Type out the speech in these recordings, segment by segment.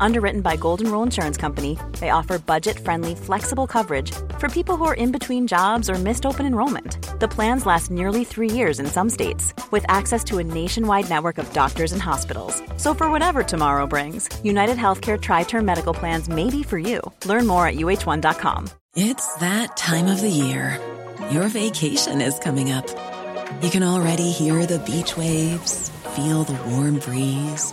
Underwritten by Golden Rule Insurance Company, they offer budget friendly, flexible coverage for people who are in between jobs or missed open enrollment. The plans last nearly three years in some states, with access to a nationwide network of doctors and hospitals. So, for whatever tomorrow brings, United Healthcare Tri Term Medical Plans may be for you. Learn more at uh1.com. It's that time of the year. Your vacation is coming up. You can already hear the beach waves, feel the warm breeze,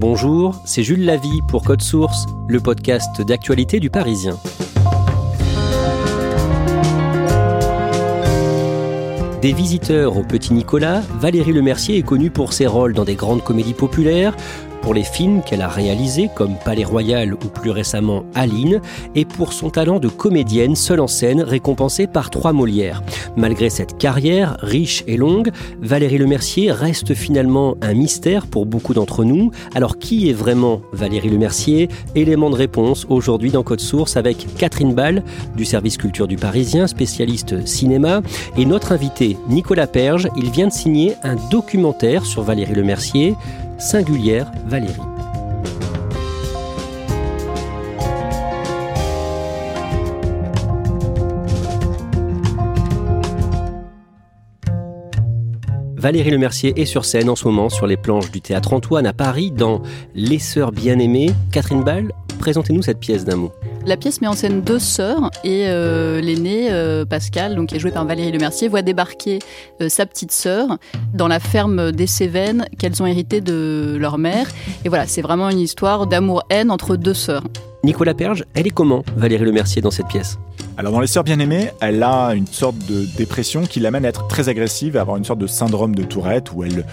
Bonjour, c'est Jules Lavie pour Code Source, le podcast d'actualité du Parisien. Des visiteurs au Petit Nicolas, Valérie Lemercier est connue pour ses rôles dans des grandes comédies populaires, pour les films qu'elle a réalisés comme Palais Royal ou plus récemment Aline, et pour son talent de comédienne seule en scène récompensée par trois Molières. Malgré cette carrière riche et longue, Valérie Lemercier reste finalement un mystère pour beaucoup d'entre nous. Alors qui est vraiment Valérie Lemercier? Élément de réponse aujourd'hui dans Code Source avec Catherine Ball du service culture du Parisien, spécialiste cinéma, et notre invité Nicolas Perge. Il vient de signer un documentaire sur Valérie Lemercier singulière Valérie. Valérie Lemercier est sur scène en ce moment sur les planches du théâtre Antoine à Paris dans Les Sœurs Bien-Aimées. Catherine Ball, présentez-nous cette pièce d'un mot. La pièce met en scène deux sœurs et euh, l'aînée, euh, Pascal, donc qui est jouée par Valérie Lemercier, voit débarquer euh, sa petite sœur dans la ferme des Cévennes qu'elles ont hérité de leur mère. Et voilà, c'est vraiment une histoire d'amour-haine entre deux sœurs. Nicolas Perge, elle est comment, Valérie Lemercier, dans cette pièce? Alors dans Les Sœurs Bien-Aimées, elle a une sorte de dépression qui l'amène à être très agressive, à avoir une sorte de syndrome de Tourette où elle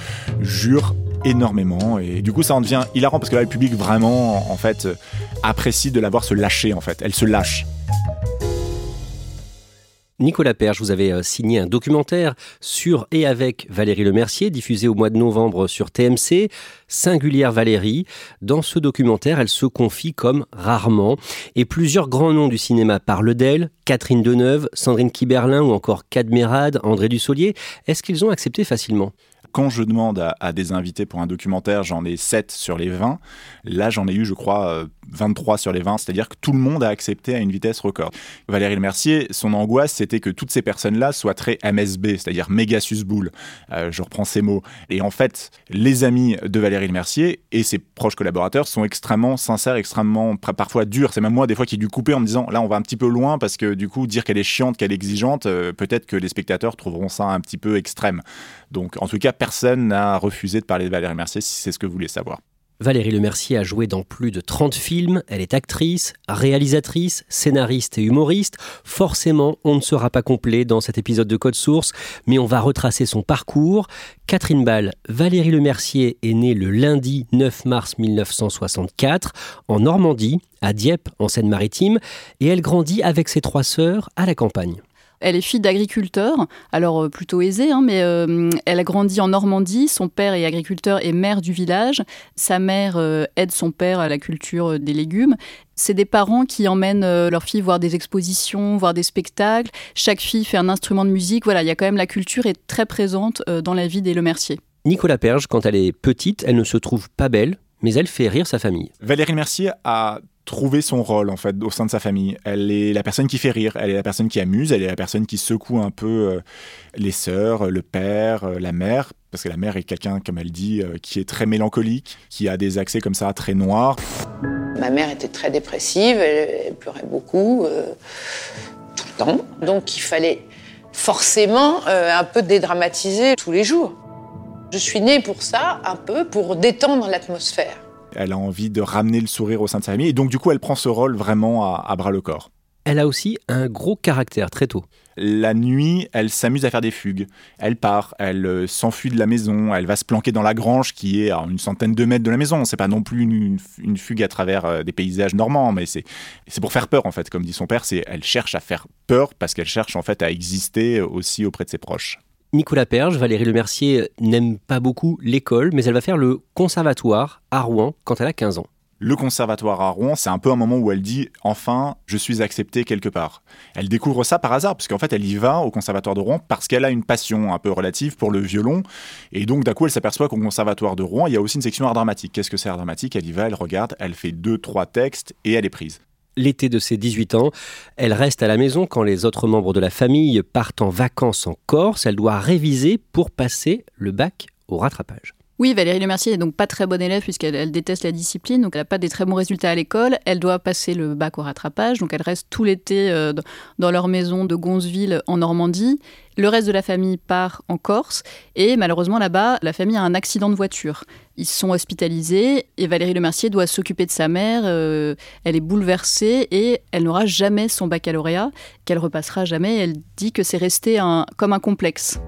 jure énormément et du coup ça en devient hilarant parce que là le public vraiment en fait apprécie de la voir se lâcher en fait. Elle se lâche. Nicolas Perche, vous avez euh, signé un documentaire sur et avec Valérie Lemercier, diffusé au mois de novembre sur TMC, Singulière Valérie. Dans ce documentaire, elle se confie comme rarement, et plusieurs grands noms du cinéma parlent d'elle, Catherine Deneuve, Sandrine Kiberlin ou encore Cadmerade, André Dussolier. Est-ce qu'ils ont accepté facilement? Quand je demande à, des invités pour un documentaire, j'en ai 7 sur les 20. Là, j'en ai eu, je crois, 23 euh, sur les 20. C'est-à-dire que tout le monde a accepté à une vitesse record. Valérie Le Mercier, son angoisse, c'était que toutes ces personnes-là soient très MSB, c'est-à-dire méga susboule. Euh, je reprends ces mots. Et en fait, les amis de Valérie Le Mercier et ses proches collaborateurs sont extrêmement sincères, extrêmement parfois durs. C'est même moi, des fois, qui ai dû couper en me disant là, on va un petit peu loin parce que du coup, dire qu'elle est chiante, qu'elle est exigeante, euh, peut-être que les spectateurs trouveront ça un petit peu extrême. Donc, en tout cas, personne n'a refusé de parler de Valérie Mercier si c'est ce que vous voulez savoir. Valérie Lemercier a joué dans plus de 30 films, elle est actrice, réalisatrice, scénariste et humoriste. Forcément, on ne sera pas complet dans cet épisode de Code Source, mais on va retracer son parcours. Catherine Ball, Valérie Lemercier est née le lundi 9 mars 1964 en Normandie, à Dieppe, en Seine-Maritime, et elle grandit avec ses trois sœurs à la campagne. Elle est fille d'agriculteur, alors euh, plutôt aisée, hein, mais euh, elle a grandi en Normandie. Son père est agriculteur et maire du village. Sa mère euh, aide son père à la culture des légumes. C'est des parents qui emmènent leur fille voir des expositions, voir des spectacles. Chaque fille fait un instrument de musique. Voilà, il y a quand même la culture est très présente dans la vie des Lemercier. Nicolas Perge, quand elle est petite, elle ne se trouve pas belle, mais elle fait rire sa famille. Valérie Mercier a trouver son rôle en fait au sein de sa famille. Elle est la personne qui fait rire, elle est la personne qui amuse, elle est la personne qui secoue un peu euh, les sœurs, le père, euh, la mère, parce que la mère est quelqu'un, comme elle dit, euh, qui est très mélancolique, qui a des accès comme ça très noirs. Ma mère était très dépressive, elle, pleurait beaucoup, tout le temps. Donc il fallait forcément un peu dédramatiser tous les jours. Je suis née pour ça, un peu, pour détendre l'atmosphère elle a envie de ramener le sourire au sein de sa famille. Et donc, du coup, elle prend ce rôle vraiment à, bras le corps. elle a aussi un gros caractère très tôt. La nuit, elle s'amuse à faire des fugues. Elle part, elle euh, s'enfuit de la maison, elle va se planquer dans la grange qui est à une centaine de mètres de la maison. C'est pas non plus une, fugue à travers euh, des paysages normands, mais c'est pour faire peur en fait. Comme dit son père, c'est elle cherche à faire peur parce qu'elle cherche en fait à exister aussi auprès de ses proches. Nicolas Perge, Valérie Lemercier n'aime pas beaucoup l'école, mais elle va faire le conservatoire à Rouen quand elle a 15 ans le conservatoire à Rouen, c'est un peu un moment où elle dit enfin, je suis acceptée quelque part. Elle découvre ça par hasard, parce qu'en fait, elle y va au conservatoire de Rouen parce qu'elle a une passion un peu relative pour le violon. Et donc, d'un coup, elle s'aperçoit qu'au conservatoire de Rouen, il y a aussi une section art dramatique. Qu'est-ce que c'est art dramatique? Elle y va, elle regarde, elle fait deux, trois textes et elle est prise. L'été de ses 18 ans, elle reste à la maison quand les autres membres de la famille partent en vacances en Corse. Elle doit réviser pour passer le bac au rattrapage. Oui, Valérie Lemercier n'est donc pas très bonne élève puisqu'elle déteste la discipline, donc elle n'a pas des très bons résultats à l'école. Elle doit passer le bac au rattrapage, donc elle reste tout l'été euh, dans leur maison de Gonzeville en Normandie. Le reste de la famille part en Corse et malheureusement là-bas, la famille a un accident de voiture. Ils sont hospitalisés et Valérie Lemercier doit s'occuper de sa mère. Euh, elle est bouleversée et elle n'aura jamais son baccalauréat, qu'elle repassera jamais. Elle dit que c'est resté comme un complexe.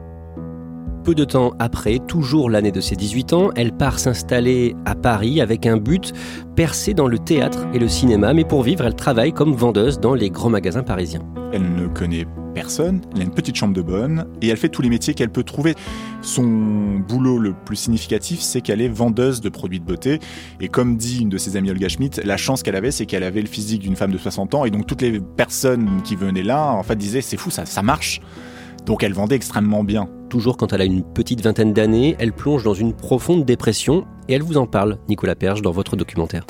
Peu de temps après, toujours l'année de ses 18 ans, elle part s'installer à Paris avec un but, percer dans le théâtre et le cinéma, mais pour vivre, elle travaille comme vendeuse dans les grands magasins parisiens. Elle ne connaît personne, elle a une petite chambre de bonne et elle fait tous les métiers qu'elle peut trouver. Son boulot le plus significatif, c'est qu'elle est vendeuse de produits de beauté. Et comme dit une de ses amies, Olga Schmidt, la chance qu'elle avait, c'est qu'elle avait le physique d'une femme de 60 ans et donc toutes les personnes qui venaient là, en fait, disaient c'est fou, ça, ça marche. Donc elle vendait extrêmement bien. Toujours quand elle a une petite vingtaine d'années, elle plonge dans une profonde dépression et elle vous en parle, Nicolas Perge, dans votre documentaire.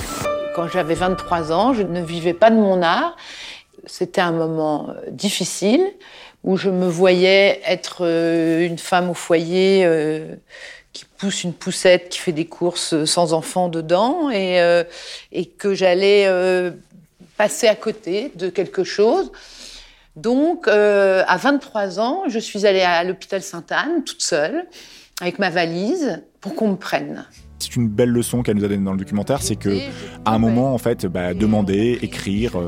Quand j'avais 23 ans, je ne vivais pas de mon art. C'était un moment euh, difficile où je me voyais être euh, une femme au foyer euh, qui pousse une poussette, qui fait des courses sans enfants dedans et, et que j'allais passer à côté de quelque chose. Donc, euh, à 23 ans, je suis allée à l'hôpital Sainte-Anne, toute seule, avec ma valise, pour qu'on me prenne. C'est une belle leçon qu'elle nous a donnée dans le documentaire, c'est que à un moment, en fait, bah, demander, écrire, euh,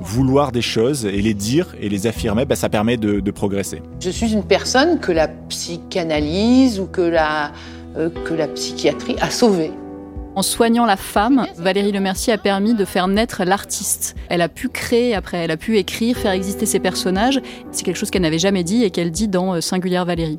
vouloir des choses et les dire et les affirmer, bah, ça permet de, progresser. Je suis une personne que la psychanalyse ou que la, euh, que la psychiatrie a sauvée. En soignant la femme, Valérie Lemercier a permis de faire naître l'artiste. Elle a pu créer après, elle a pu écrire, faire exister ses personnages. C'est quelque chose qu'elle n'avait jamais dit et qu'elle dit dans euh, Singulière Valérie.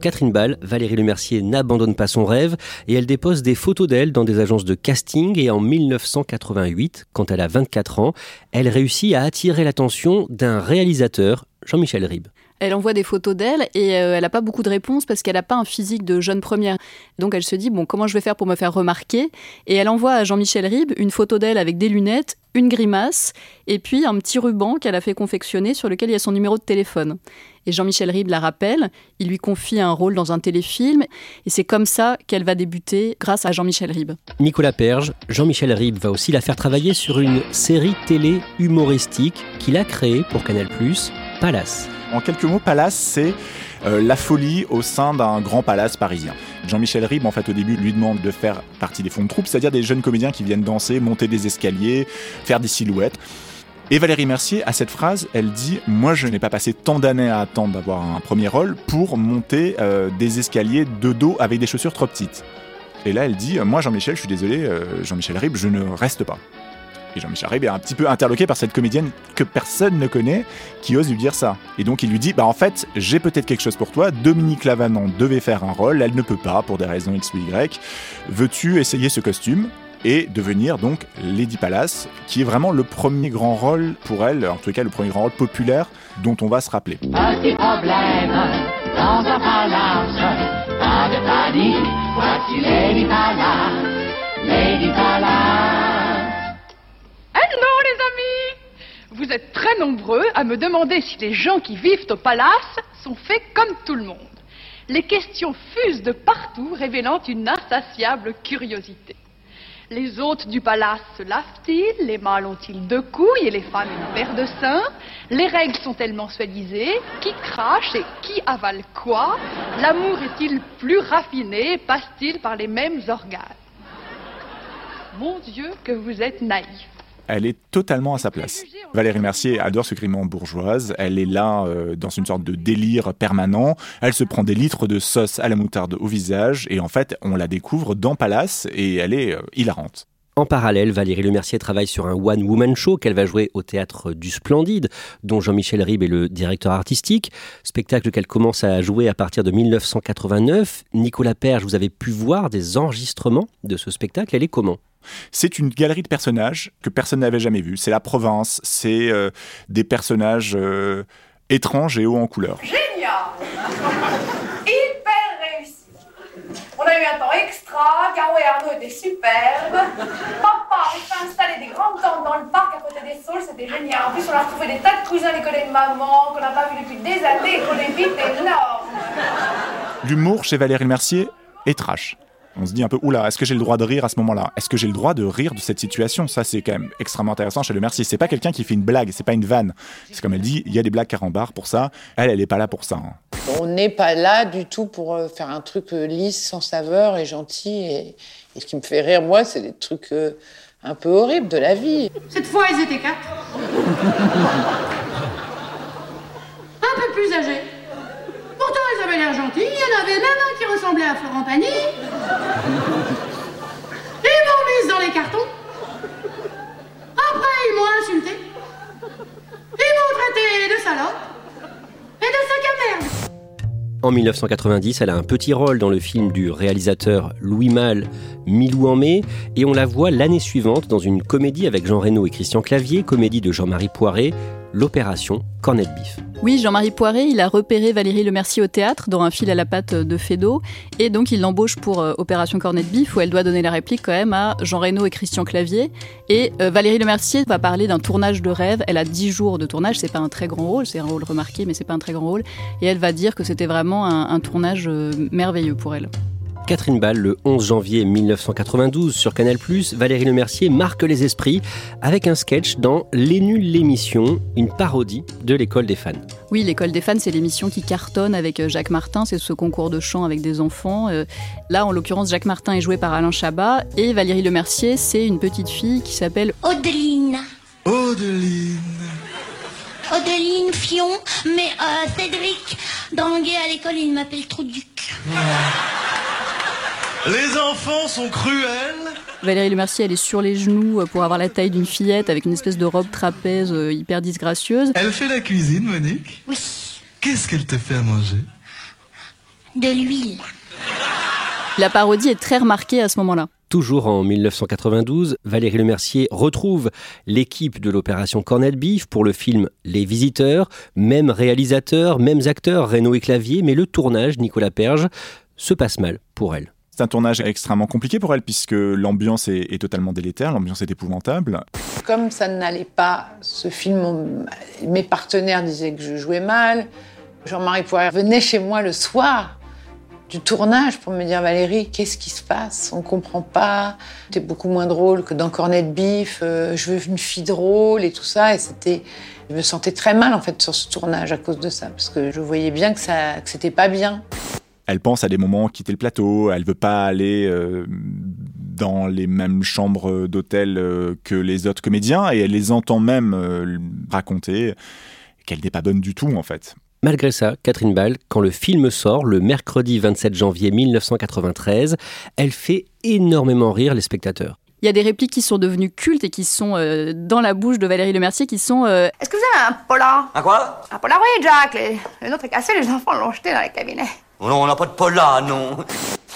Catherine Ball, Valérie Lemercier n'abandonne pas son rêve et elle dépose des photos d'elle dans des agences de casting et en 1988, quand elle a 24 ans, elle réussit à attirer l'attention d'un réalisateur, Jean-Michel Ribes. Elle envoie des photos d'elle et euh, elle n'a pas beaucoup de réponses parce qu'elle n'a pas un physique de jeune première. Donc elle se dit, bon, comment je vais faire pour me faire remarquer? Et elle envoie à Jean-Michel Ribes une photo d'elle avec des lunettes, une grimace et puis un petit ruban qu'elle a fait confectionner sur lequel il y a son numéro de téléphone. Et Jean-Michel Ribes la rappelle, il lui confie un rôle dans un téléfilm et c'est comme ça qu'elle va débuter grâce à Jean-Michel Ribes. Nicolas Perge, Jean-Michel Ribes va aussi la faire travailler sur une série télé humoristique qu'il a créée pour Canal+, En quelques mots, Palace, c'est euh, la folie au sein d'un grand palace parisien. Jean-Michel Ribes, en fait, au début, lui demande de faire partie des fonds de troupe, c'est-à-dire des jeunes comédiens qui viennent danser, monter des escaliers, faire des silhouettes. Et Valérie Mercier, à cette phrase, elle dit Moi, je n'ai pas passé tant d'années à attendre d'avoir un premier rôle pour monter euh, des escaliers de dos avec des chaussures trop petites. Et là, elle dit Moi, Jean-Michel, je suis désolé, euh, Jean-Michel Ribes, je ne reste pas. Et Jean-Michel est un petit peu interloqué par cette comédienne que personne ne connaît, qui ose lui dire ça. Et donc il lui dit, bah en fait, j'ai peut-être quelque chose pour toi. Dominique Lavanon devait faire un rôle, elle ne peut pas pour des raisons X ou Y. Veux-tu essayer ce costume et devenir donc Lady Palace, qui est vraiment le premier grand rôle pour elle, en tout cas le premier grand rôle populaire dont on va se rappeler. Problème dans un Palace, Lady Palace. Vous êtes très nombreux à me demander si les gens qui vivent au palace sont faits comme tout le monde. Les questions fusent de partout, révélant une insatiable curiosité. Les hôtes du palace se lavent-ils? Les mâles ont-ils deux couilles et les femmes une paire de seins? Les règles sont-elles mensualisées Qui crache et qui avale quoi? L'amour est-il plus raffiné? Passe-t-il par les mêmes organes? Mon Dieu, que vous êtes naïfs elle est totalement à sa place. Valérie Mercier adore ce grimement bourgeoise. Elle est là euh, dans une sorte de délire permanent. Elle se prend des litres de sauce à la moutarde au visage et en fait, on la découvre dans Palace et elle est euh, hilarante. En parallèle, Valérie Lemercier travaille sur un one-woman show qu'elle va jouer au théâtre du Splendide, dont Jean-Michel Ribes est le directeur artistique. Spectacle qu'elle commence à jouer à partir de 1989. Nicolas Perge, vous avez pu voir des enregistrements de ce spectacle. Elle est comment? C'est une galerie de personnages que personne n'avait jamais vu. C'est la province, c'est euh, des personnages euh, étranges et hauts en couleur. Génial Hyper réussi On a eu un temps extra, Caro et Arnaud étaient superbes. Papa a fait installer des grandes tentes dans le parc à côté des saules, c'était génial. En plus, on a retrouvé des tas de cousins décollés de maman qu'on n'a pas vu depuis des années et qu'on est vite énormes. L'humour chez Valérie Mercier est trash on se dit un peu, oula, est-ce que j'ai le droit de rire à ce moment-là? Est-ce que j'ai le droit de rire de cette situation? Ça, c'est quand même extrêmement intéressant chez Le Mercier. C'est pas quelqu'un qui fait une blague, c'est pas une vanne. C'est comme elle dit, il y a des blagues carambars pour ça. Elle, elle est pas là pour ça. Hein. On n'est pas là du tout pour euh, faire un truc euh, lisse, sans saveur et gentil. Et, ce qui me fait rire, moi, c'est des trucs euh, un peu horribles de la vie. Cette fois, ils étaient quatre. un peu plus âgés. Pourtant, ils avaient l'air gentils. Il y en avait même un qui ressemblait à Florent Pagny. Ils m'ont mise dans les cartons. Après, ils m'ont insulté. Ils m'ont traité de salope et de sac à merde. En 1990, elle a un petit rôle dans le film du réalisateur Louis Malle, Milou en mai, et on la voit l'année suivante dans une comédie avec Jean Reno et Christian Clavier, comédie de Jean-Marie Poiré, l'opération Cornet Beef. Oui, Jean-Marie Poiré, il a repéré Valérie Lemercier au théâtre dans un fil à la patte de Fédot et donc il l'embauche pour euh, Opération Cornet Beef où elle doit donner la réplique quand même à Jean Reno et Christian Clavier. Et euh, Valérie Lemercier va parler d'un tournage de rêve. Elle a 10 jours de tournage, c'est pas un très grand rôle, c'est un rôle remarqué mais c'est pas un très grand rôle. Et elle va dire que c'était vraiment un, tournage euh, merveilleux pour elle. Catherine Ball, le 11 janvier 1992 sur Canal+, Valérie Lemercier marque les esprits avec un sketch dans Les Nuls l'émission, une parodie de l'école des fans. Oui, l'école des fans, c'est l'émission qui cartonne avec euh, Jacques Martin, c'est ce concours de chant avec des enfants. Euh, là, en l'occurrence, Jacques Martin est joué par Alain Chabat et Valérie Lemercier, c'est une petite fille qui s'appelle Audeline. Audeline. Audeline Fion, mais euh, Cédric, Danguet à l'école, il m'appelle Trouduc. Les enfants sont cruels. Valérie Lemercier, elle est sur les genoux euh, pour avoir la taille d'une fillette avec une espèce de robe trapèze euh, hyper disgracieuse. Elle fait la cuisine, Monique Oui. Qu'est-ce qu'elle te fait à manger? De l'huile. La parodie est très remarquée à ce moment-là. Toujours en 1992, Valérie Lemercier retrouve l'équipe de l'opération Cornet Beef pour le film Les Visiteurs, même réalisateur, mêmes acteurs, Renaud et Clavier, mais le tournage, Nicolas Perge, se passe mal pour elle. C'est un tournage extrêmement compliqué pour elle puisque l'ambiance est, totalement délétère, l'ambiance est épouvantable. Comme ça n'allait pas, ce film, mes partenaires disaient que je jouais mal. Jean-Marie Poirier venait chez moi le soir du tournage pour me dire Valérie, qu'est-ce qui se passe? On comprend pas. T'es beaucoup moins drôle que dans Cornet de Bif. Euh, je veux une fille drôle et tout ça. Et c'était, je me sentais très mal en fait sur ce tournage à cause de ça parce que je voyais bien que ça, que c'était pas bien elle pense à des moments quitter le plateau, elle veut pas aller euh, dans les mêmes chambres d'hôtel euh, que les autres comédiens et elle les entend même euh, raconter qu'elle n'est pas bonne du tout en fait. Malgré ça, Catherine Ball, quand le film sort le mercredi 27 janvier 1993, elle fait énormément rire les spectateurs. Il y a des répliques qui sont devenues cultes et qui sont dans la bouche de Valérie Lemercier qui sont Est-ce que vous avez un polar Un quoi? Un polar, oui, Jack. Les... Le nôtre est cassé, les enfants l'ont jeté dans les cabinets. Oh non, on n'a pas de polar, non.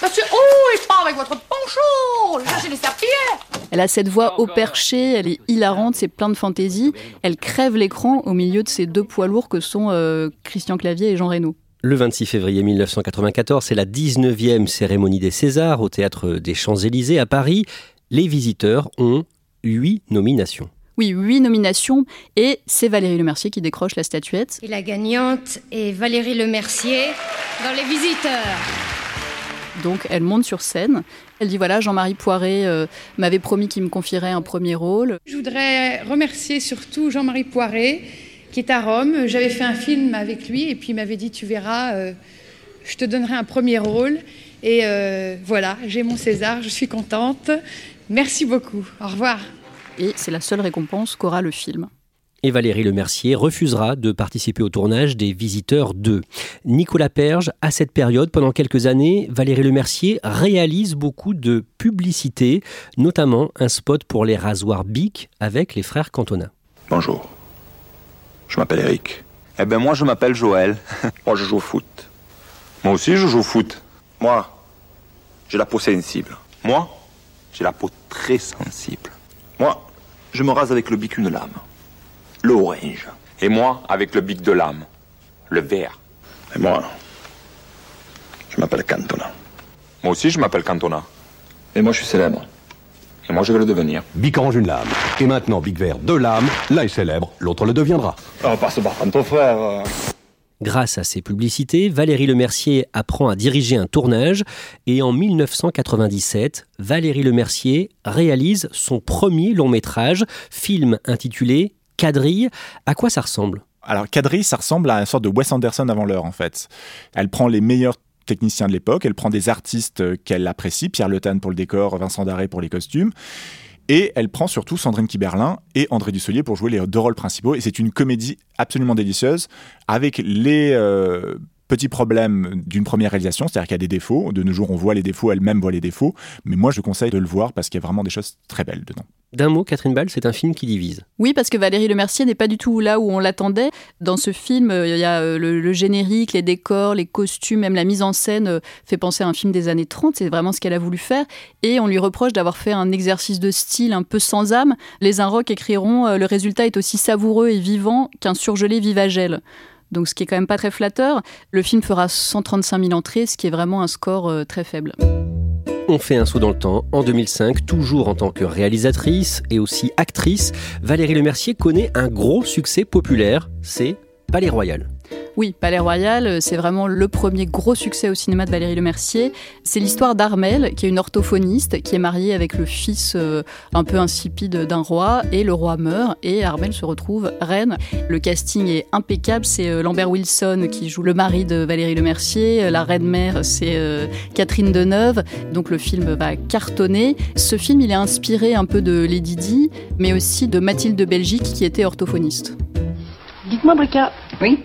Monsieur, oh, il part avec votre poncho Cherchez les serpillères Elle a cette voix au perché, elle est hilarante, c'est plein de fantaisie. Elle crève l'écran au milieu de ces deux poids lourds que sont euh, Christian Clavier et Jean Reno. Le 26 février 1994, c'est la 19e cérémonie des Césars au théâtre des Champs-Élysées à Paris. Les visiteurs ont huit nominations. Oui, huit nominations et c'est Valérie Lemercier qui décroche la statuette. Et la gagnante est Valérie Lemercier dans Les Visiteurs. Donc elle monte sur scène. Elle dit voilà, Jean-Marie Poiré euh, m'avait promis qu'il me confierait un premier rôle. Je voudrais remercier surtout Jean-Marie Poiré qui est à Rome. J'avais fait un film avec lui et puis il m'avait dit tu verras, euh, je te donnerai un premier rôle. Et euh, voilà, j'ai mon César, je suis contente. Merci beaucoup. Au revoir. Et c'est la seule récompense qu'aura le film et Valérie Lemercier refusera de participer au tournage des Visiteurs 2. Nicolas Perge, à cette période, pendant quelques années, Valérie Lemercier réalise beaucoup de publicités, notamment un spot pour les rasoirs Bic avec les frères Cantona. Bonjour, je m'appelle Eric. Eh ben moi je m'appelle Joël. moi je joue au foot. Moi aussi je joue au foot. Moi, j'ai la peau sensible. Moi, j'ai la peau très sensible. Moi, je me rase avec le bic une lame l'orange. Et moi, avec le bic de lame, le vert. Et moi, je m'appelle Cantona. Moi aussi, je m'appelle Cantona. Et moi, je suis célèbre. Et moi, je vais le devenir. Bic orange, une lame. Et maintenant, bic vert, deux lames. L'un est célèbre, l'autre le deviendra. On passe par ton frère. Grâce à ces publicités, Valérie Lemercier apprend à diriger un tournage et en 1997, Valérie Lemercier réalise son premier long métrage, film intitulé quadrille. À quoi ça ressemble? Alors, quadrille, ça ressemble à une sorte de Wes Anderson avant l'heure, en fait. Elle prend les meilleurs techniciens de l'époque, elle prend des artistes qu'elle apprécie, Pierre Le pour le décor, Vincent Daré pour les costumes. Et elle prend surtout Sandrine Kiberlin et André Dussolier pour jouer les deux rôles principaux. Et c'est une comédie absolument délicieuse avec les euh, petits problèmes d'une première réalisation, c'est-à-dire qu'il y a des défauts. De nos jours, on voit les défauts, elle-même voit les défauts. Mais moi, je conseille de le voir parce qu'il y a vraiment des choses très belles dedans. D'un mot, Catherine Ball, c'est un film qui divise. Oui, parce que Valérie Lemercier n'est pas du tout là où on l'attendait. Dans ce film, euh, il y a euh, le, générique, les décors, les costumes, même la mise en scène euh, fait penser à un film des années 30. C'est vraiment ce qu'elle a voulu faire. Et on lui reproche d'avoir fait un exercice de style un peu sans âme. Les Inrocks écriront Le résultat est aussi savoureux et vivant qu'un surgelé vivagel donc ce qui est quand même pas très flatteur. Le film fera 135 000 entrées, ce qui est vraiment un score très faible. On fait un saut dans le temps. En 2005, toujours en tant que réalisatrice et aussi actrice, Valérie Lemercier connaît un gros succès populaire, c'est Palais Royal. Oui, Palais Royal, euh, c'est vraiment le premier gros succès au cinéma de Valérie Lemercier. C'est l'histoire d'Armel, qui est une orthophoniste, qui est mariée avec le fils euh, un peu insipide d'un roi, et le roi meurt, et Armel se retrouve reine. Le casting est impeccable, c'est euh, Lambert Wilson qui joue le mari de Valérie Lemercier, la reine-mère c'est Catherine Deneuve, donc le film va cartonner. Ce film, il est inspiré un peu de Lady Di, mais aussi de Mathilde de Belgique, qui était orthophoniste. Dites-moi, Brica. Oui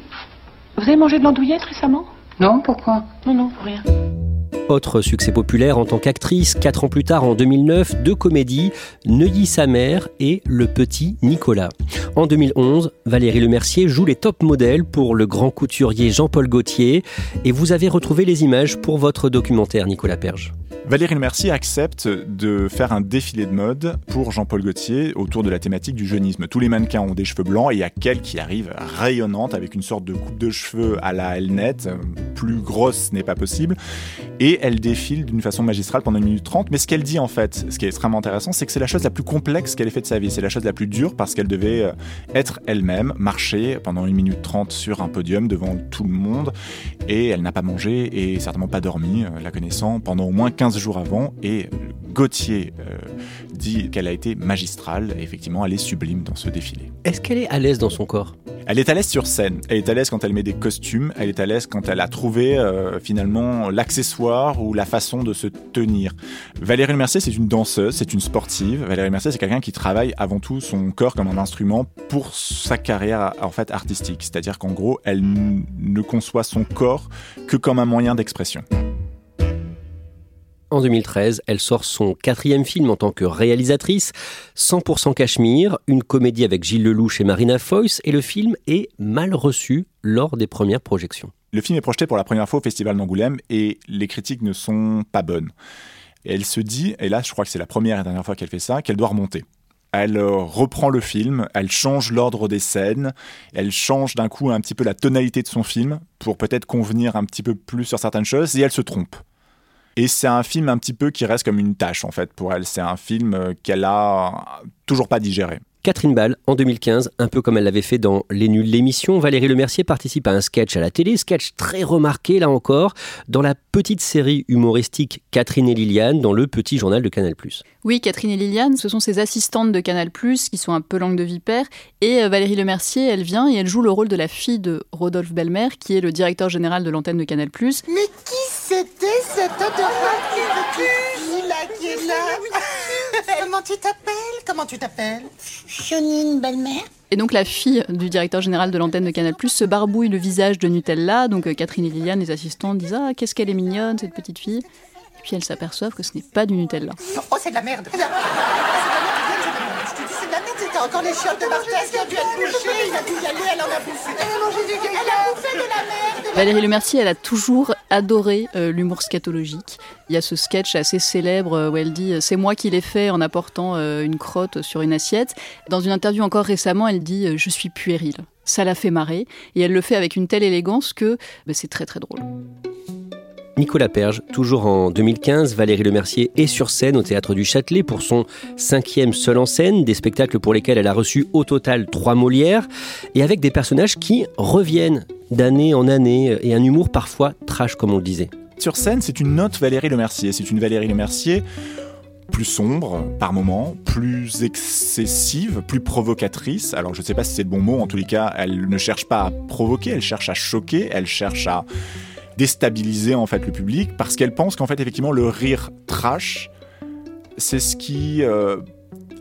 vous avez mangé de l'andouillette récemment? Non, pourquoi? Non, non, rien. Autre succès populaire en tant qu'actrice, quatre ans plus tard en 2009, deux comédies, Neuilly sa mère et Le petit Nicolas. En 2011, Valérie Lemercier joue les top modèles pour le grand couturier Jean-Paul Gaultier et vous avez retrouvé les images pour votre documentaire Nicolas Perge. Valérie Mercier accepte de faire un défilé de mode pour Jean-Paul Gaultier autour de la thématique du jeunisme. Tous les mannequins ont des cheveux blancs et il y a qu'elle qui arrive rayonnante avec une sorte de coupe de cheveux à la Elnette, plus grosse n'est pas possible. Et elle défile d'une façon magistrale pendant une minute trente. Mais ce qu'elle dit en fait, ce qui est extrêmement intéressant, c'est que c'est la chose la plus complexe qu'elle ait fait de sa vie. C'est la chose la plus dure parce qu'elle devait euh, être elle-même, marcher pendant une minute trente sur un podium devant tout le monde. Et elle n'a pas mangé et certainement pas dormi, euh, la connaissant, pendant au moins 15 jours avant et Gauthier euh, dit qu'elle a été magistrale et effectivement elle est sublime dans ce défilé. Est-ce qu'elle est à l'aise dans son corps? Elle est à l'aise sur scène, elle est à l'aise quand elle met des costumes, elle est à l'aise quand elle a trouvé euh, finalement l'accessoire ou la façon de se tenir. Valérie Mercier c'est une danseuse, c'est une sportive. Valérie Mercier c'est quelqu'un qui travaille avant tout son corps comme un instrument pour sa carrière en fait artistique. C'est-à-dire qu'en gros elle ne conçoit son corps que comme un moyen d'expression. En 2013, elle sort son quatrième film en tant que réalisatrice, 100% Cachemire, une comédie avec Gilles Lelouch et Marina Foïs, et le film est mal reçu lors des premières projections. Le film est projeté pour la première fois au Festival d'Angoulême et les critiques ne sont pas bonnes. elle se dit, et là je crois que c'est la première et dernière fois qu'elle fait ça, qu'elle doit remonter. Elle euh, reprend le film, elle change l'ordre des scènes, elle change d'un coup un petit peu la tonalité de son film pour peut-être convenir un petit peu plus sur certaines choses et elle se trompe. Et c'est un film un petit peu qui reste comme une tâche en fait pour elle. C'est un film euh, qu'elle a toujours pas digéré. Catherine Ball, en 2015, un peu comme elle l'avait fait dans Les Nuls l'émission, Valérie Lemercier participe à un sketch à la télé, sketch très remarqué là encore, dans la petite série humoristique Catherine et Liliane dans le petit journal de Canal+. Oui, Catherine et Liliane, ce sont ces assistantes de Canal+, qui sont un peu langue de vipère, et euh, Valérie Lemercier, elle vient et elle joue le rôle de la fille de Rodolphe Belmer, qui est le directeur général de l'antenne de Canal+. Mais qui c'était cette adorable fille là qui est là? Comment tu t'appelles? Comment tu t'appelles? Chonine, belle-mère. Et donc la fille du directeur général de l'antenne de Canal+ se barbouille le visage de Nutella. Donc euh, Catherine et Liliane, les assistantes, disent ah qu'est-ce qu'elle est mignonne cette petite fille. Et puis elles s'aperçoivent que ce n'est pas du Nutella. Oh, c'est de la merde. C'est de la merde. Je te dis, c'est de la merde. C'était encore les chiottes de Barthès qui ont dû être bouchées. Il a dû y aller, elle en a bouffé. Elle a mangé du Elle a bouffé de la merde. Valérie Lemercier, elle a toujours adoré euh, l'humour scatologique. Il y a ce sketch assez célèbre euh, où elle dit euh, C'est moi qui l'ai fait en apportant une crotte sur une assiette. Dans une interview encore récemment, elle dit Je suis puérile. Ça l'a fait marrer. Et elle le fait avec une telle élégance que bah, c'est très très drôle. Nicolas Perge, toujours en 2015, Valérie Lemercier est sur scène au Théâtre du Châtelet pour son cinquième seul en scène, des spectacles pour lesquels elle a reçu au total trois Molières, et avec des personnages qui reviennent d'année en année, et un humour parfois trash comme on le disait. Sur scène, c'est une autre Valérie Lemercier. C'est une Valérie Lemercier plus sombre par moment, plus excessive, plus provocatrice. Alors je ne sais pas si c'est le bon mot, en tous les cas, elle ne cherche pas à provoquer, elle cherche à choquer, elle cherche à déstabiliser en fait le public parce qu'elle pense qu'en fait effectivement le rire trash, c'est ce qui euh,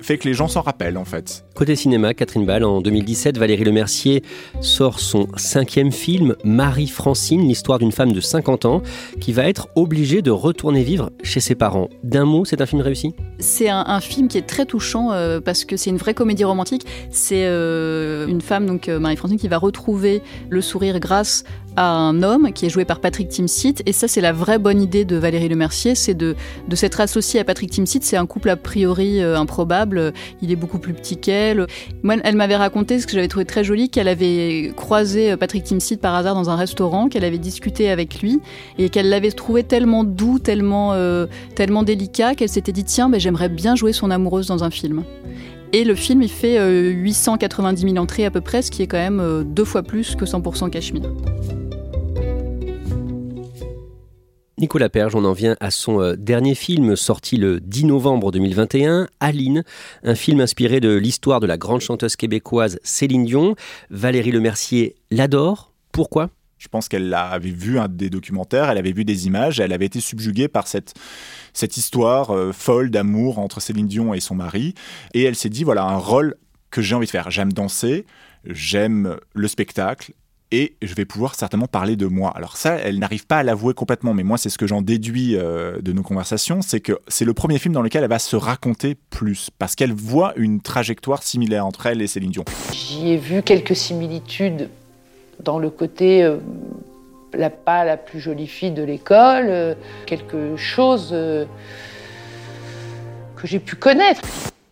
fait que les gens s'en rappellent en fait. Côté cinéma, Catherine Ball, en 2017, Valérie Lemercier sort son cinquième film, Marie-Francine, l'histoire d'une femme de 50 ans qui va être obligée de retourner vivre chez ses parents. D'un mot, c'est un film réussi? C'est un, un film qui est très touchant euh, parce que c'est une vraie comédie romantique. C'est euh, une femme, donc euh, Marie-Francine, qui va retrouver le sourire grâce à un homme qui est joué par Patrick Timsit. Et ça, c'est la vraie bonne idée de Valérie Lemercier, c'est de, de s'être associée à Patrick Timsit. C'est un couple a priori euh, improbable. Il est beaucoup plus petit qu'elle. Moi, elle m'avait raconté ce que j'avais trouvé très joli, qu'elle avait croisé euh, Patrick Timsit par hasard dans un restaurant, qu'elle avait discuté avec lui et qu'elle l'avait trouvé tellement doux, tellement, euh, tellement délicat qu'elle s'était dit tiens, mais j'aimerais bien jouer son amoureuse dans un film. Et le film, il fait euh, 890 000 entrées à peu près, ce qui est quand même deux fois plus que 100% Cachemire. Nicolas Perge, on en vient à son euh, dernier film sorti le 10 novembre 2021, Aline, un film inspiré de l'histoire de la grande chanteuse québécoise Céline Dion. Valérie Lemercier l'adore. Pourquoi? Je pense qu'elle avait vu un des documentaires, elle avait vu des images, elle avait été subjuguée par cette, cette histoire euh, folle d'amour entre Céline Dion et son mari. Et elle s'est dit, voilà, un rôle que j'ai envie de faire. J'aime danser, j'aime le spectacle, et je vais pouvoir certainement parler de moi. Alors ça, elle n'arrive pas à l'avouer complètement, mais moi c'est ce que j'en déduis euh, de nos conversations, c'est que c'est le premier film dans lequel elle va se raconter plus, parce qu'elle voit une trajectoire similaire entre elle et Céline Dion. J'y ai vu quelques similitudes dans le côté euh, la pas la plus jolie fille de l'école, euh, quelque chose euh, que j'ai pu connaître.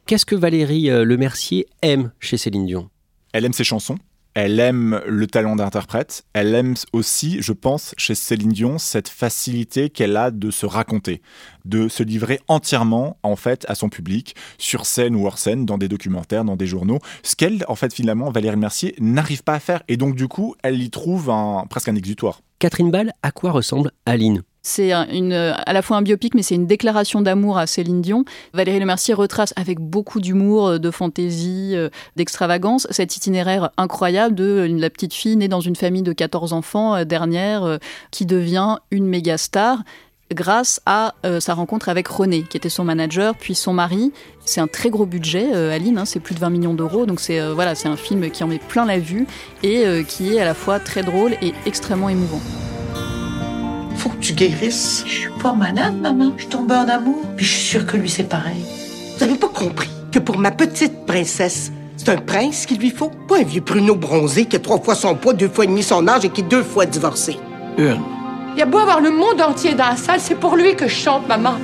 Qu'est-ce que Valérie euh, Lemercier aime chez Céline Dion? Elle aime ses chansons, elle aime le talent d'interprète, elle aime aussi, je pense, chez Céline Dion, cette facilité qu'elle a de se raconter, de se livrer entièrement, en fait, à son public, sur scène ou hors scène, dans des documentaires, dans des journaux, ce qu'elle, en fait, finalement, Valérie Mercier, n'arrive pas à faire. Et donc, du coup, elle y trouve un, presque un exutoire. Catherine Ball, à quoi ressemble Aline? C'est à la fois un biopic, mais c'est une déclaration d'amour à Céline Dion. Valérie Lemercier retrace avec beaucoup d'humour, euh, de fantaisie, euh, d'extravagance cet itinéraire incroyable de euh, la petite fille née dans une famille de 14 enfants, dernière, qui devient une méga star grâce à sa rencontre avec René, qui était son manager, puis son mari. C'est un très gros budget, Aline, hein, c'est plus de 20 millions d'euros, donc c'est voilà, c'est un film qui en met plein la vue et qui est à la fois très drôle et extrêmement émouvant. Faut que tu guérisses. Je suis pas malade, maman. Je suis tombée en amour. Puis je suis sûre que lui, c'est pareil. Vous avez pas compris que pour ma petite princesse, c'est un prince qu'il lui faut? Pas un vieux pruneau bronzé qui a trois fois son poids, deux fois et demi son âge et qui est deux fois divorcé. Une. Il y a beau avoir le monde entier dans la salle, c'est pour lui que je chante, maman.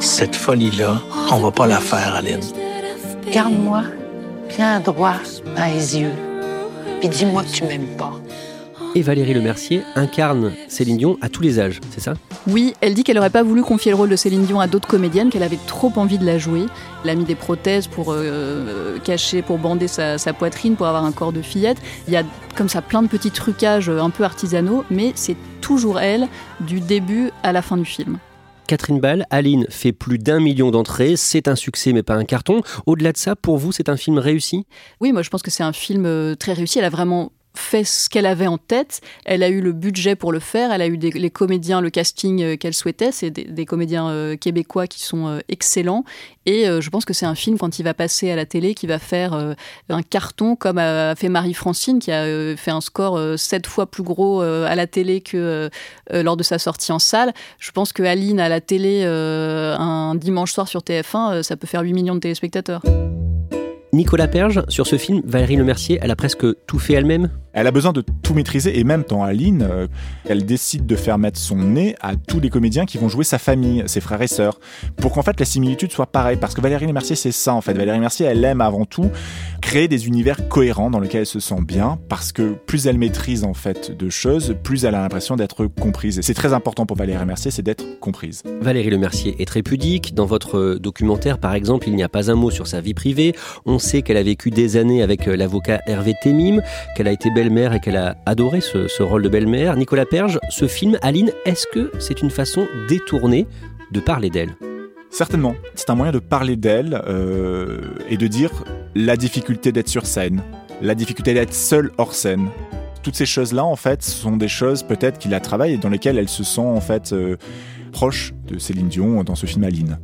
Cette folie-là, on va pas la faire, Aline. Garde-moi bien droit dans les yeux, puis dis-moi que tu m'aimes pas. Et Valérie Lemercier incarne Céline Dion à tous les âges, c'est ça? Oui, elle dit qu'elle n'aurait pas voulu confier le rôle de Céline Dion à d'autres comédiennes, qu'elle avait trop envie de la jouer. Elle a mis des prothèses pour euh, cacher, pour bander sa, sa poitrine, pour avoir un corps de fillette. Il y a comme ça plein de petits trucages euh, un peu artisanaux, mais c'est toujours elle du début à la fin du film. Catherine Ball, Aline fait plus d'un million d'entrées, c'est un succès mais pas un carton. Au-delà de ça, pour vous, c'est un film réussi? Oui, moi je pense que c'est un film euh, très réussi. Elle a vraiment fait ce qu'elle avait en tête. Elle a eu le budget pour le faire. Elle a eu les comédiens, le casting euh, qu'elle souhaitait. C'est des, comédiens euh, québécois qui sont euh, excellents. Et je pense que c'est un film, quand il va passer à la télé, qui va faire un carton, comme a fait Marie-Francine, qui a fait un score sept fois plus gros à la télé que lors de sa sortie en salle. Je pense que Aline à la télé un dimanche soir sur TF1, ça peut faire 8 millions de téléspectateurs. Nicolas Perge, sur ce film, Valérie Lemercier, elle a presque tout fait elle-même? Elle a besoin de tout maîtriser et même dans Aline, euh, elle décide de faire mettre son nez à tous les comédiens qui vont jouer sa famille, ses frères et sœurs, pour qu'en fait la similitude soit pareille. Parce que Valérie Mercier, c'est ça en fait. Valérie Mercier, elle aime avant tout créer des univers cohérents dans lesquels elle se sent bien, parce que plus elle maîtrise en fait de choses, plus elle a l'impression d'être comprise. Et c'est très important pour Valérie Mercier, c'est d'être comprise. Valérie Lemercier est très pudique. Dans votre documentaire, par exemple, il n'y a pas un mot sur sa vie privée. On qu'elle a vécu des années avec l'avocat Hervé Temim, qu'elle a été belle belle-mère et qu'elle a adoré ce, rôle de belle-mère. Nicolas Perge, ce film, Aline, est-ce que c'est une façon détournée de parler d'elle? Certainement. C'est un moyen de parler d'elle euh, et de dire la difficulté d'être sur scène, la difficulté d'être seule hors scène. Toutes ces choses-là, en fait, sont des choses peut-être qu'il a travaillé et dans lesquelles elle se sent en fait euh, proche de Céline Dion dans ce film Aline.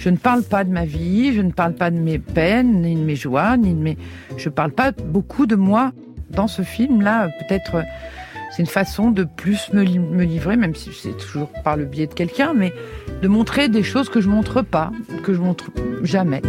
Je ne parle pas de ma vie, je ne parle pas de mes peines, ni de mes joies, ni de mes. Je ne parle pas beaucoup de moi dans ce film-là. Peut-être c'est une façon de plus me, me livrer, même si c'est toujours par le biais de quelqu'un, mais de montrer des choses que je montre pas, que je montre jamais.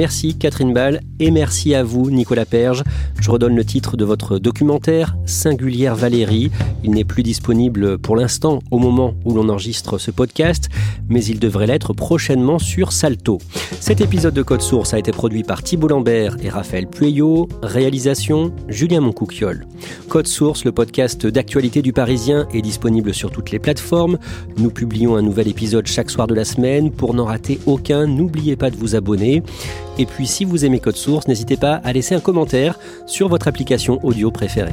Merci Catherine Ball et merci à vous Nicolas Perge. Je redonne le titre de votre documentaire Singulière Valérie. Il n'est plus disponible pour l'instant au moment où l'on enregistre ce podcast, mais il devrait l'être prochainement sur Salto. Cet épisode de Code Source a été produit par Thibault Lambert et Raphaël Pueyo. Réalisation Julien Moncouquiol. Code Source, le podcast d'actualité du Parisien, est disponible sur toutes les plateformes. Nous publions un nouvel épisode chaque soir de la semaine. Pour n'en rater aucun, n'oubliez pas de vous abonner. Et puis si vous aimez Code Source, n'hésitez pas à laisser un commentaire sur votre application audio préférée.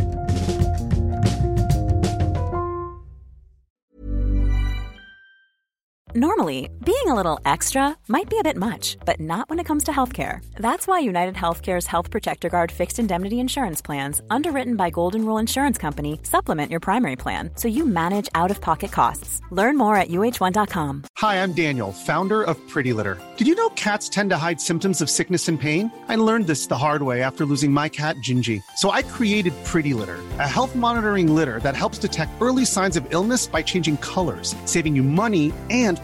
Normally, being a little extra might be a bit much, but not when it comes to healthcare. That's why United Healthcare's Health Protector Guard fixed indemnity insurance plans, underwritten by Golden Rule Insurance Company, supplement your primary plan so you manage out of pocket costs. Learn more at uh1.com. Hi, I'm Daniel, founder of Pretty Litter. Did you know cats tend to hide symptoms of sickness and pain? I learned this the hard way after losing my cat, Gingy. So I created Pretty Litter, a health monitoring litter that helps detect early signs of illness by changing colors, saving you money and